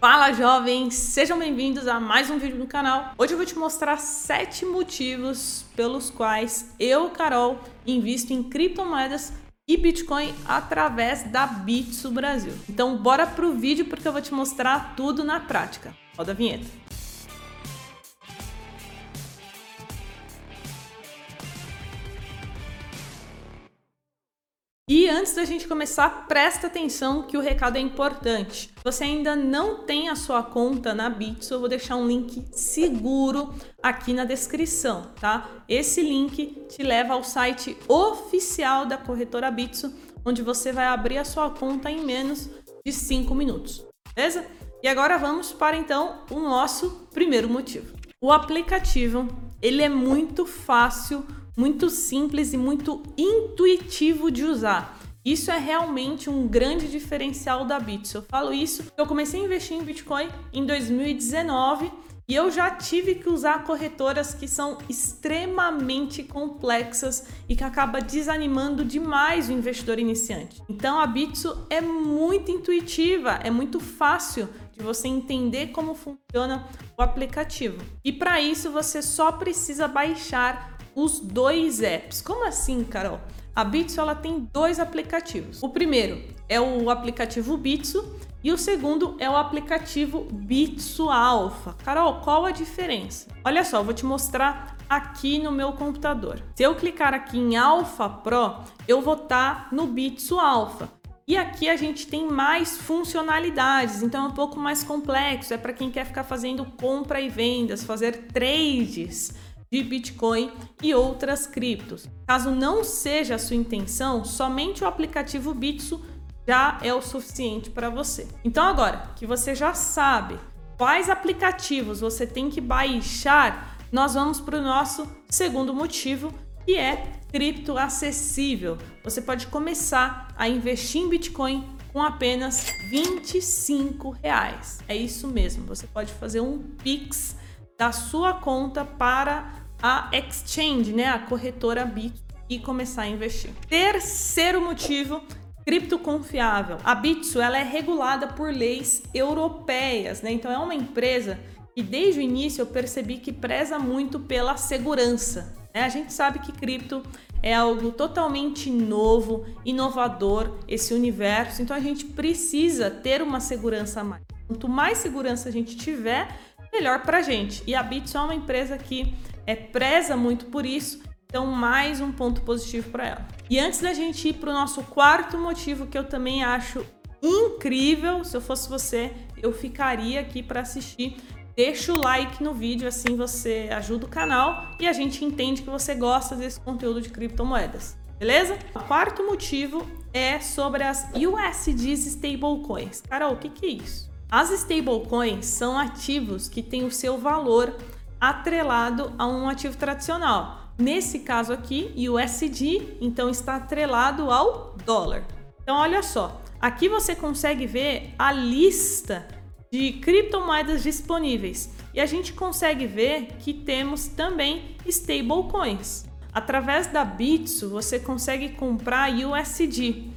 Fala jovens, sejam bem-vindos a mais um vídeo do canal. Hoje eu vou te mostrar sete motivos pelos quais eu, Carol, invisto em criptomoedas e Bitcoin através da Bitso Brasil. Então bora pro vídeo porque eu vou te mostrar tudo na prática. Roda a vinheta. Antes da gente começar, presta atenção que o recado é importante. Você ainda não tem a sua conta na Bitso, eu vou deixar um link seguro aqui na descrição, tá? Esse link te leva ao site oficial da corretora Bitso, onde você vai abrir a sua conta em menos de 5 minutos, beleza? E agora vamos para então o nosso primeiro motivo. O aplicativo, ele é muito fácil muito simples e muito intuitivo de usar. Isso é realmente um grande diferencial da Bits. Eu falo isso porque eu comecei a investir em Bitcoin em 2019 e eu já tive que usar corretoras que são extremamente complexas e que acaba desanimando demais o investidor iniciante. Então a Bitso é muito intuitiva, é muito fácil de você entender como funciona o aplicativo. E para isso você só precisa baixar os dois apps. Como assim, Carol? A Bitso ela tem dois aplicativos. O primeiro é o aplicativo Bitso e o segundo é o aplicativo Bitso Alpha. Carol, qual a diferença? Olha só, vou te mostrar aqui no meu computador. Se eu clicar aqui em Alpha Pro, eu vou estar tá no Bitso Alpha. E aqui a gente tem mais funcionalidades, então é um pouco mais complexo. É para quem quer ficar fazendo compra e vendas, fazer trades de Bitcoin e outras criptos. Caso não seja a sua intenção, somente o aplicativo Bitso já é o suficiente para você. Então agora que você já sabe quais aplicativos você tem que baixar, nós vamos para o nosso segundo motivo, que é cripto acessível. Você pode começar a investir em Bitcoin com apenas 25 reais. É isso mesmo. Você pode fazer um Pix da sua conta para a exchange, né, a corretora Bit e começar a investir. Terceiro motivo, cripto confiável. A Bitso ela é regulada por leis europeias, né? Então é uma empresa que desde o início eu percebi que preza muito pela segurança. Né? A gente sabe que cripto é algo totalmente novo, inovador, esse universo. Então a gente precisa ter uma segurança a mais. Quanto mais segurança a gente tiver, melhor para a gente. E a Bitso é uma empresa que é, preza muito por isso, então mais um ponto positivo para ela. E antes da gente ir para o nosso quarto motivo que eu também acho incrível, se eu fosse você, eu ficaria aqui para assistir. Deixa o like no vídeo, assim você ajuda o canal e a gente entende que você gosta desse conteúdo de criptomoedas. Beleza? O quarto motivo é sobre as USDs stablecoins. Carol, o que, que é isso? As stablecoins são ativos que têm o seu valor atrelado a um ativo tradicional. Nesse caso aqui, USD, então está atrelado ao dólar. Então olha só, aqui você consegue ver a lista de criptomoedas disponíveis e a gente consegue ver que temos também stablecoins. Através da Bitso você consegue comprar USD.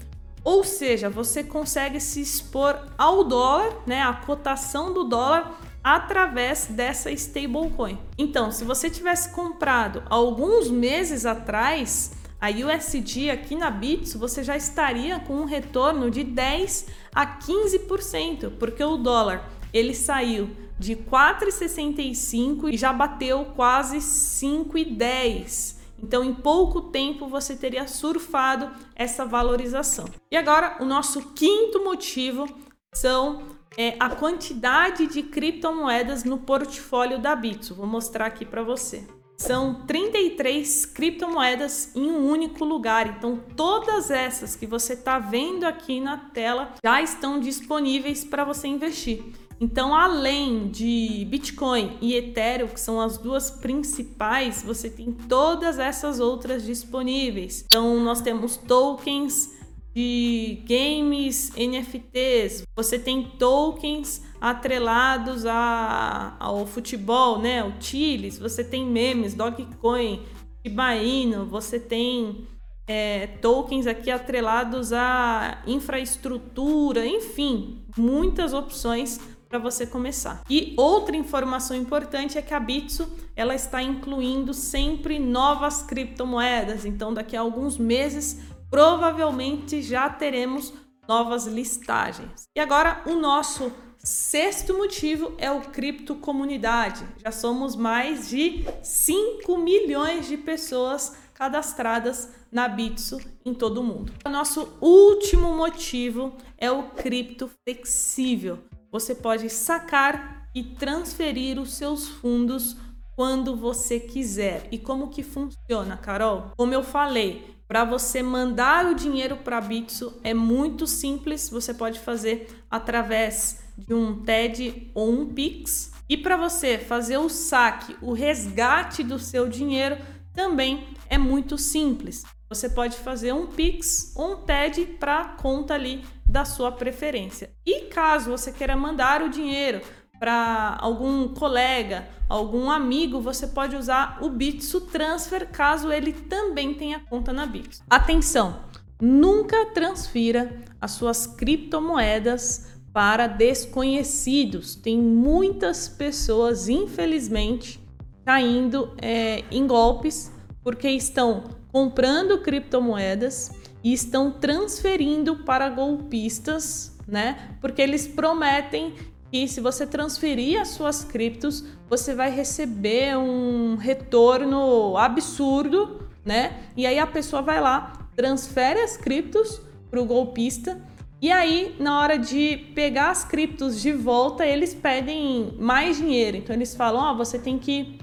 Ou seja, você consegue se expor ao dólar, né, a cotação do dólar através dessa stablecoin. Então, se você tivesse comprado alguns meses atrás a USD aqui na Bitso, você já estaria com um retorno de 10 a 15%, porque o dólar ele saiu de 4,65 e já bateu quase 5,10. Então, em pouco tempo, você teria surfado essa valorização. E agora, o nosso quinto motivo são é, a quantidade de criptomoedas no portfólio da Bitso. Vou mostrar aqui para você. São 33 criptomoedas em um único lugar. Então, todas essas que você está vendo aqui na tela já estão disponíveis para você investir. Então, além de Bitcoin e Ethereum, que são as duas principais, você tem todas essas outras disponíveis. Então, nós temos tokens de games NFTs, você tem tokens atrelados a, ao futebol, né? O Chiles, você tem memes, Dogecoin, Shiba Inu, você tem é, tokens aqui atrelados à infraestrutura, enfim, muitas opções para você começar. E outra informação importante é que a Bitso ela está incluindo sempre novas criptomoedas. Então, daqui a alguns meses, provavelmente já teremos novas listagens. E agora, o nosso sexto motivo é o cripto comunidade. Já somos mais de 5 milhões de pessoas cadastradas na Bitso em todo o mundo. O nosso último motivo é o cripto flexível. Você pode sacar e transferir os seus fundos quando você quiser. E como que funciona, Carol? Como eu falei, para você mandar o dinheiro para Bitso é muito simples, você pode fazer através de um TED ou um Pix. E para você fazer o saque, o resgate do seu dinheiro, também é muito simples. Você pode fazer um Pix ou um TED para a conta ali da sua preferência. E caso você queira mandar o dinheiro para algum colega, algum amigo, você pode usar o Bitso Transfer caso ele também tenha conta na Bitso. Atenção, nunca transfira as suas criptomoedas para desconhecidos. Tem muitas pessoas, infelizmente, caindo é, em golpes porque estão comprando criptomoedas e estão transferindo para golpistas, né? Porque eles prometem que se você transferir as suas criptos, você vai receber um retorno absurdo, né? E aí a pessoa vai lá, transfere as criptos para o golpista e aí, na hora de pegar as criptos de volta, eles pedem mais dinheiro. Então, eles falam: Ó, oh, você tem que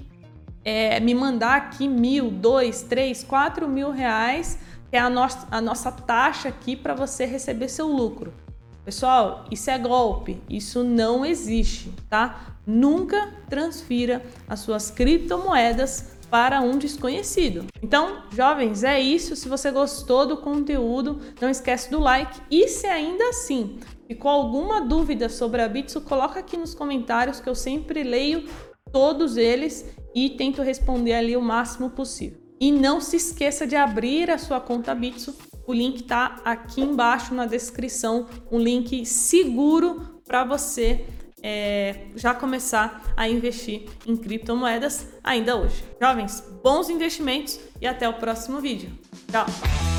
é, me mandar aqui mil, dois, três, quatro mil reais, que é a, no a nossa taxa aqui para você receber seu lucro. Pessoal, isso é golpe, isso não existe, tá? Nunca transfira as suas criptomoedas para um desconhecido. Então, jovens, é isso. Se você gostou do conteúdo, não esquece do like. E se ainda assim ficou alguma dúvida sobre a Bitso, coloca aqui nos comentários que eu sempre leio todos eles e tento responder ali o máximo possível. E não se esqueça de abrir a sua conta Bitso. O link está aqui embaixo na descrição, um link seguro para você é, já começar a investir em criptomoedas ainda hoje. Jovens, bons investimentos e até o próximo vídeo. Tchau!